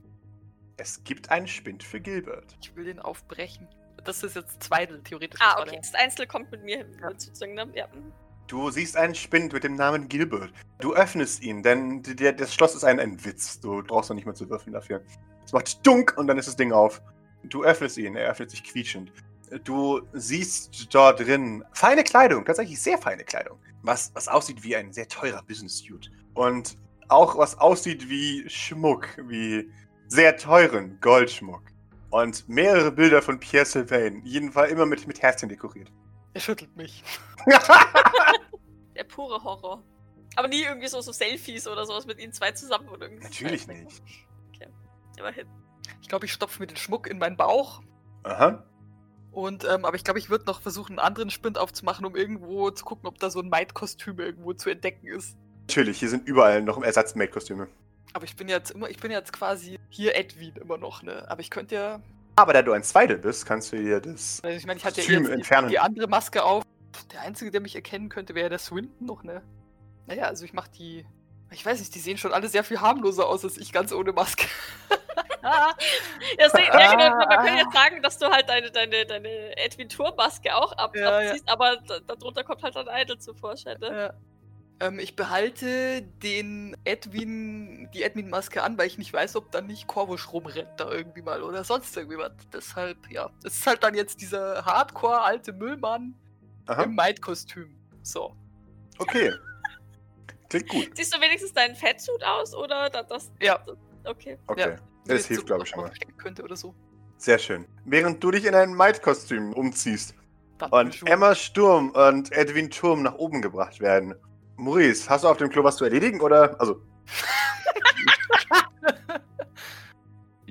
Es gibt einen Spind für Gilbert. Ich will den aufbrechen. Das ist jetzt Zweidel, theoretisch. Ah, okay. Das Einzel kommt mit mir hin, Ja. sozusagen. Ne? Ja. Du siehst einen Spind mit dem Namen Gilbert. Du öffnest ihn, denn der, das Schloss ist ein, ein Witz. Du brauchst noch nicht mal zu würfeln dafür. Es macht dunk und dann ist das Ding auf. Du öffnest ihn, er öffnet sich quietschend. Du siehst dort drin feine Kleidung, tatsächlich sehr feine Kleidung. Was, was aussieht wie ein sehr teurer Business-Suit. Und auch was aussieht wie Schmuck, wie sehr teuren Goldschmuck. Und mehrere Bilder von Pierre Sylvain, jeden Fall immer mit, mit Herzchen dekoriert. Er schüttelt mich. Der pure Horror. Aber nie irgendwie so, so Selfies oder sowas mit ihnen zwei zusammen oder irgendwie. Natürlich nicht. Immerhin. Ich glaube, ich stopfe mir den Schmuck in meinen Bauch. Aha. Und, ähm, aber ich glaube, ich würde noch versuchen, einen anderen Spind aufzumachen, um irgendwo zu gucken, ob da so ein Maid-Kostüm irgendwo zu entdecken ist. Natürlich, hier sind überall noch Ersatz-Made-Kostüme. Aber ich bin jetzt immer, ich bin jetzt quasi hier Edwin immer noch, ne? Aber ich könnte ja. Aber da du ein Zweidel bist, kannst du dir das. Also ich meine, ich hatte ja Kostüm jetzt die, entfernen. die andere Maske auf. Der einzige, der mich erkennen könnte, wäre der Swinton noch, ne? Naja, also ich mach die. Ich weiß nicht, die sehen schon alle sehr viel harmloser aus als ich ganz ohne Maske. ja, se- ja, genau. Man kann jetzt sagen, dass du halt deine, deine, deine Edwin Tour-Maske auch ab, Ja, ja. abziehst, aber da, darunter kommt halt ein Idol zu Vorschein. Ne? Ja. Ähm, ich behalte den Edwin, die Edwin-Maske an, weil ich nicht weiß, ob dann nicht Korvusch rumrennt da irgendwie mal oder sonst irgendwie was. Deshalb, ja. Es ist halt dann jetzt dieser Hardcore-alte Müllmann Aha. im Maid-Kostüm. So. Okay. Klingt gut. Siehst du wenigstens deinen Fettsuit aus oder da- das? Ja. das okay. Okay. Ja. Das hilft, so glaube ich, schon mal. könnte oder so. Sehr schön. Während du dich in ein Maid-Kostüm umziehst und. Emma Sturm und Edwin Turm nach oben gebracht werden. Maurice, hast du auf dem Klo was zu erledigen oder? Also,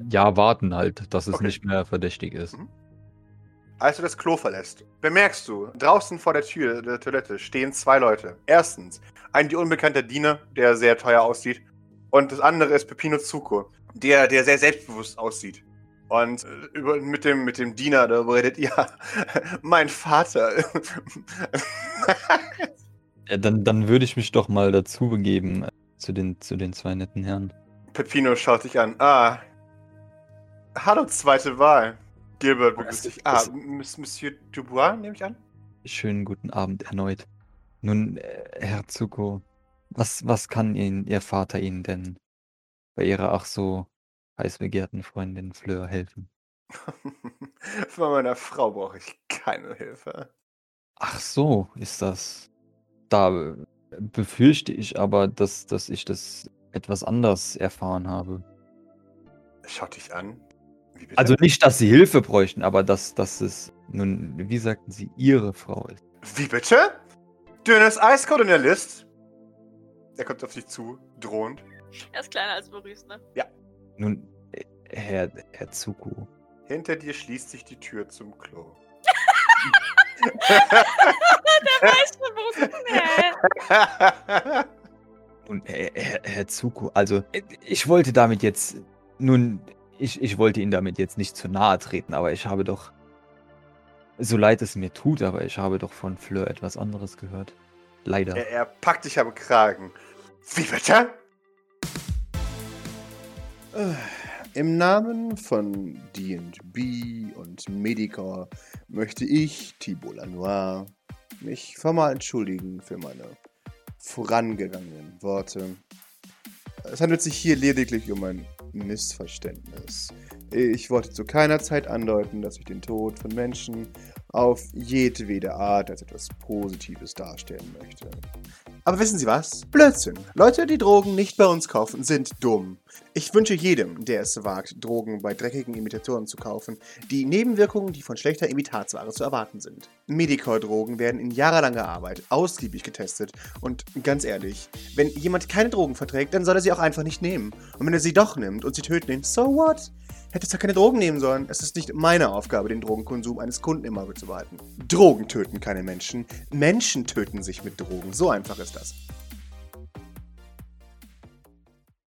Ja, warten halt, dass es Okay. nicht mehr verdächtig ist. Mhm. Als du das Klo verlässt, bemerkst du, draußen vor der Tür der Toilette stehen zwei Leute. Erstens, ein dir unbekannter Diener, der sehr teuer aussieht. Und das andere ist Pepino Zuko, der, der sehr selbstbewusst aussieht. Und äh, über, mit, dem, mit dem Diener, da redet, ja, mein Vater. Ja, dann, dann würde ich mich doch mal dazu begeben, äh, zu den, zu den zwei netten Herren. Pepino schaut dich an. Ah. Hallo, zweite Wahl. Gilbert Oh, begrüßt dich. Ah, Monsieur Dubois, nehme ich an? Schönen guten Abend erneut. Nun, äh, Herr Zuko, was, was kann Ihnen Ihr Vater Ihnen denn bei Ihrer ach so heiß begehrten Freundin Fleur helfen? Von meiner Frau brauche ich keine Hilfe. Ach so, ist das. Da befürchte ich aber, dass, dass ich das etwas anders erfahren habe. Schaut dich an. Wie bitte? Also nicht, dass Sie Hilfe bräuchten, aber dass, dass es nun, wie sagten Sie, Ihre Frau ist. Wie bitte? Dünnes Eiskolonialist? Er kommt auf dich zu, drohend. Er ist kleiner als Maurice, ne? Nun, äh, Herr, Herr Zuko, Hinter dir schließt sich die Tür zum Klo. Weißt du, wo nee. Und Herr, Herr, Herr Zuko, also äh, ich wollte damit jetzt, nun, ich, ich wollte Ihnen damit jetzt nicht zu nahe treten, aber ich habe doch, so leid es mir tut, aber ich habe doch von Fleur etwas anderes gehört. Leider. er, er packt dich am Kragen. Wie bitte? Im Namen von D&B und Medicor möchte ich, Thibault Lanois, mich formal entschuldigen für meine vorangegangenen Worte. Es handelt sich hier lediglich um ein Missverständnis. Ich wollte zu keiner Zeit andeuten, dass ich den Tod von Menschen auf jedwede Art als etwas Positives darstellen möchte. Aber wissen Sie was? Blödsinn. Leute, die Drogen nicht bei uns kaufen, sind dumm. Ich wünsche jedem, der es wagt, Drogen bei dreckigen Imitatoren zu kaufen, die Nebenwirkungen, die von schlechter Imitatsware zu erwarten sind. Medicore-Drogen werden in jahrelanger Arbeit ausgiebig getestet und ganz ehrlich, wenn jemand keine Drogen verträgt, dann soll er sie auch einfach nicht nehmen. Und wenn er sie doch nimmt und sie töten ihn, so what? Hättest du keine Drogen nehmen sollen. Es ist nicht meine Aufgabe, den Drogenkonsum eines Kunden im Auge zu behalten. Drogen töten keine Menschen. Menschen töten sich mit Drogen. So einfach ist das.